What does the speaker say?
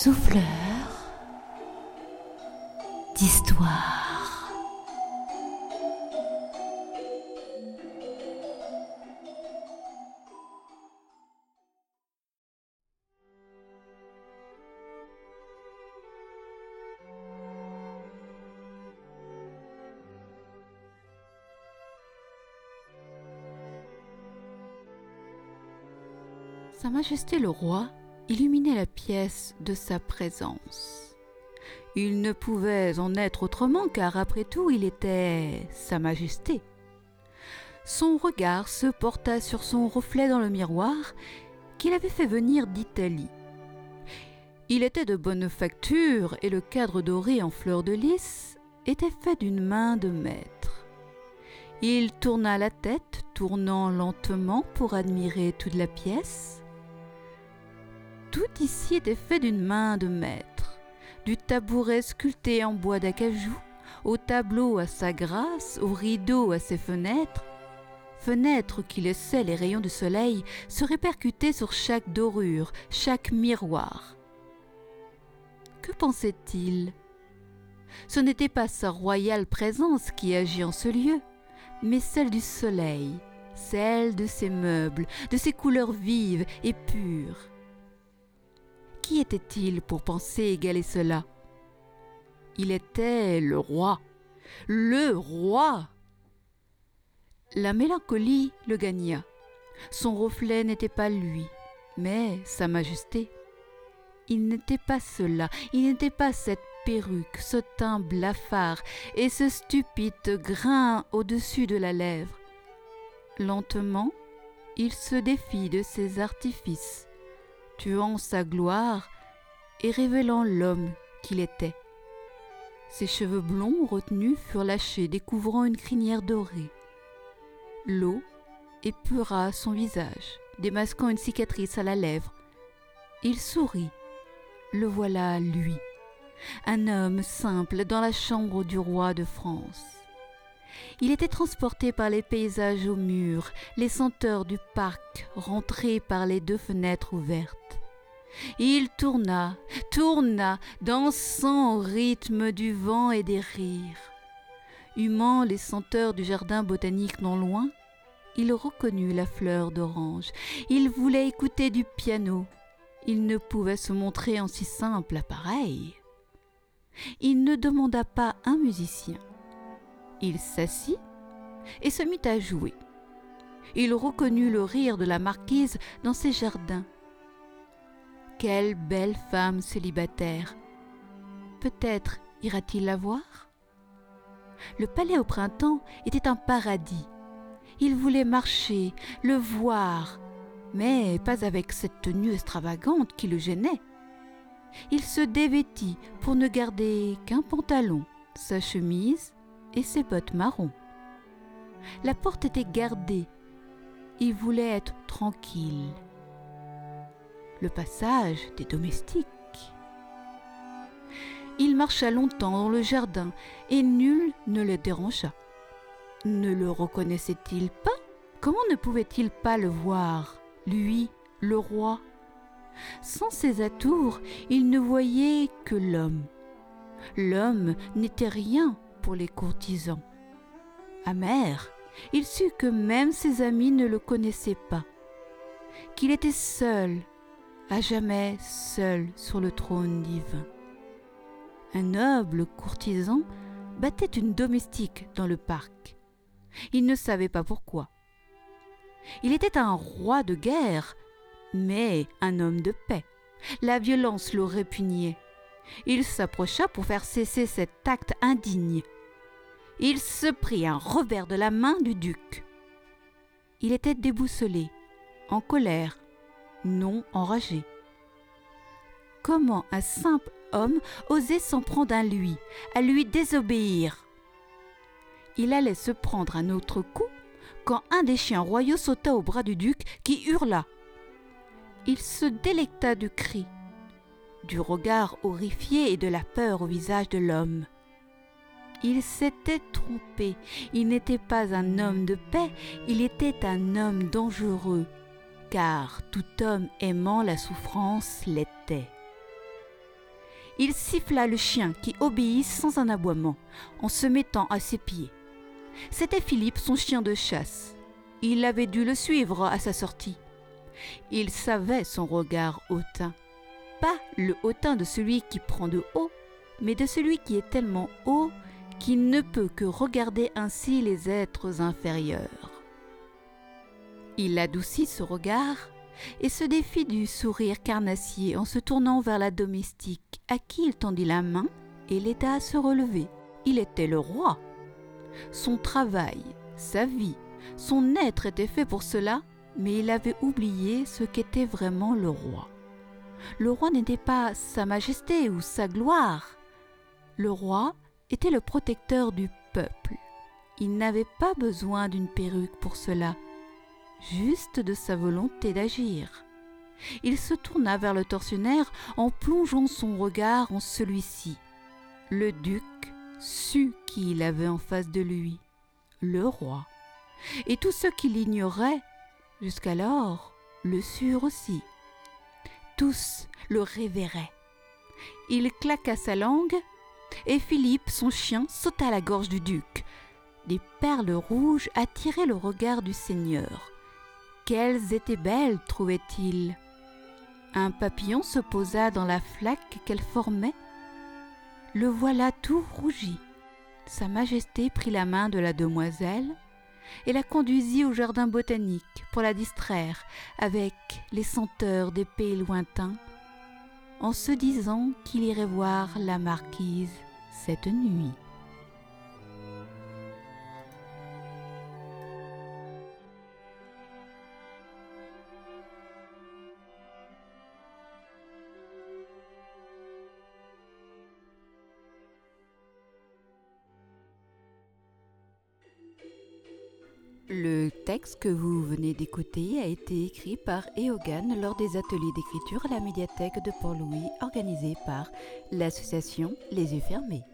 souffleur d'histoire. Sa Majesté le Roi illuminait la pièce de sa présence. Il ne pouvait en être autrement car après tout il était Sa Majesté. Son regard se porta sur son reflet dans le miroir qu'il avait fait venir d'Italie. Il était de bonne facture et le cadre doré en fleurs de lys était fait d'une main de maître. Il tourna la tête, tournant lentement pour admirer toute la pièce. Tout ici était fait d'une main de maître, du tabouret sculpté en bois d'acajou, au tableau à sa grâce, au rideau à ses fenêtres, fenêtres qui laissaient les rayons du soleil se répercuter sur chaque dorure, chaque miroir. Que pensait-il? Ce n'était pas sa royale présence qui agit en ce lieu, mais celle du soleil, celle de ses meubles, de ses couleurs vives et pures. Qui était-il pour penser égaler cela? Il était le roi. Le roi La mélancolie le gagna. Son reflet n'était pas lui, mais Sa Majesté. Il n'était pas cela, il n'était pas cette perruque, ce teint blafard et ce stupide grain au-dessus de la lèvre. Lentement, il se défit de ses artifices tuant sa gloire et révélant l'homme qu'il était. Ses cheveux blonds retenus furent lâchés, découvrant une crinière dorée. L'eau épura son visage, démasquant une cicatrice à la lèvre. Il sourit. Le voilà, lui, un homme simple dans la chambre du roi de France. Il était transporté par les paysages aux murs, les senteurs du parc rentrées par les deux fenêtres ouvertes. Il tourna, tourna, dansant au rythme du vent et des rires. Humant les senteurs du jardin botanique non loin, il reconnut la fleur d'orange. Il voulait écouter du piano. Il ne pouvait se montrer en si simple appareil. Il ne demanda pas un musicien. Il s'assit et se mit à jouer. Il reconnut le rire de la marquise dans ses jardins. Quelle belle femme célibataire. Peut-être ira-t-il la voir? Le palais au printemps était un paradis. Il voulait marcher, le voir, mais pas avec cette tenue extravagante qui le gênait. Il se dévêtit pour ne garder qu'un pantalon, sa chemise ses bottes marron. La porte était gardée. Il voulait être tranquille. Le passage des domestiques. Il marcha longtemps dans le jardin et nul ne le dérangea. Ne le reconnaissait-il pas? Comment ne pouvait-il pas le voir, lui, le roi? Sans ses atours, il ne voyait que l'homme. L'homme n'était rien pour les courtisans. Amer, il sut que même ses amis ne le connaissaient pas, qu'il était seul, à jamais seul sur le trône divin. Un noble courtisan battait une domestique dans le parc. Il ne savait pas pourquoi. Il était un roi de guerre, mais un homme de paix. La violence le répugnait. Il s'approcha pour faire cesser cet acte indigne. Il se prit un revers de la main du duc. Il était déboussolé, en colère, non enragé. Comment un simple homme osait s'en prendre à lui, à lui désobéir? Il allait se prendre un autre coup quand un des chiens royaux sauta au bras du duc qui hurla. Il se délecta du cri, du regard horrifié et de la peur au visage de l'homme. Il s'était trompé, il n'était pas un homme de paix, il était un homme dangereux, car tout homme aimant la souffrance l'était. Il siffla le chien qui obéit sans un aboiement, en se mettant à ses pieds. C'était Philippe, son chien de chasse. Il avait dû le suivre à sa sortie. Il savait son regard hautain. Pas le hautain de celui qui prend de haut, mais de celui qui est tellement haut qu'il ne peut que regarder ainsi les êtres inférieurs. Il adoucit ce regard et se défit du sourire carnassier en se tournant vers la domestique à qui il tendit la main et l'aida à se relever. Il était le roi. Son travail, sa vie, son être était fait pour cela, mais il avait oublié ce qu'était vraiment le roi. Le roi n'était pas sa majesté ou sa gloire. Le roi était le protecteur du peuple. Il n'avait pas besoin d'une perruque pour cela, juste de sa volonté d'agir. Il se tourna vers le tortionnaire en plongeant son regard en celui-ci. Le duc sut qui il avait en face de lui, le roi. Et tous ceux qui l'ignoraient jusqu'alors le surent aussi. Tous le révéraient. Il claqua sa langue et Philippe, son chien, sauta à la gorge du duc. Des perles rouges attiraient le regard du seigneur. Quelles étaient belles, trouvait-il. Un papillon se posa dans la flaque qu'elle formait. Le voilà tout rougi. Sa Majesté prit la main de la demoiselle et la conduisit au jardin botanique pour la distraire avec les senteurs des pays lointains en se disant qu'il irait voir la marquise cette nuit. Le texte que vous venez d'écouter a été écrit par Eogan lors des ateliers d'écriture à la médiathèque de Port-Louis organisés par l'association Les Yeux Fermés.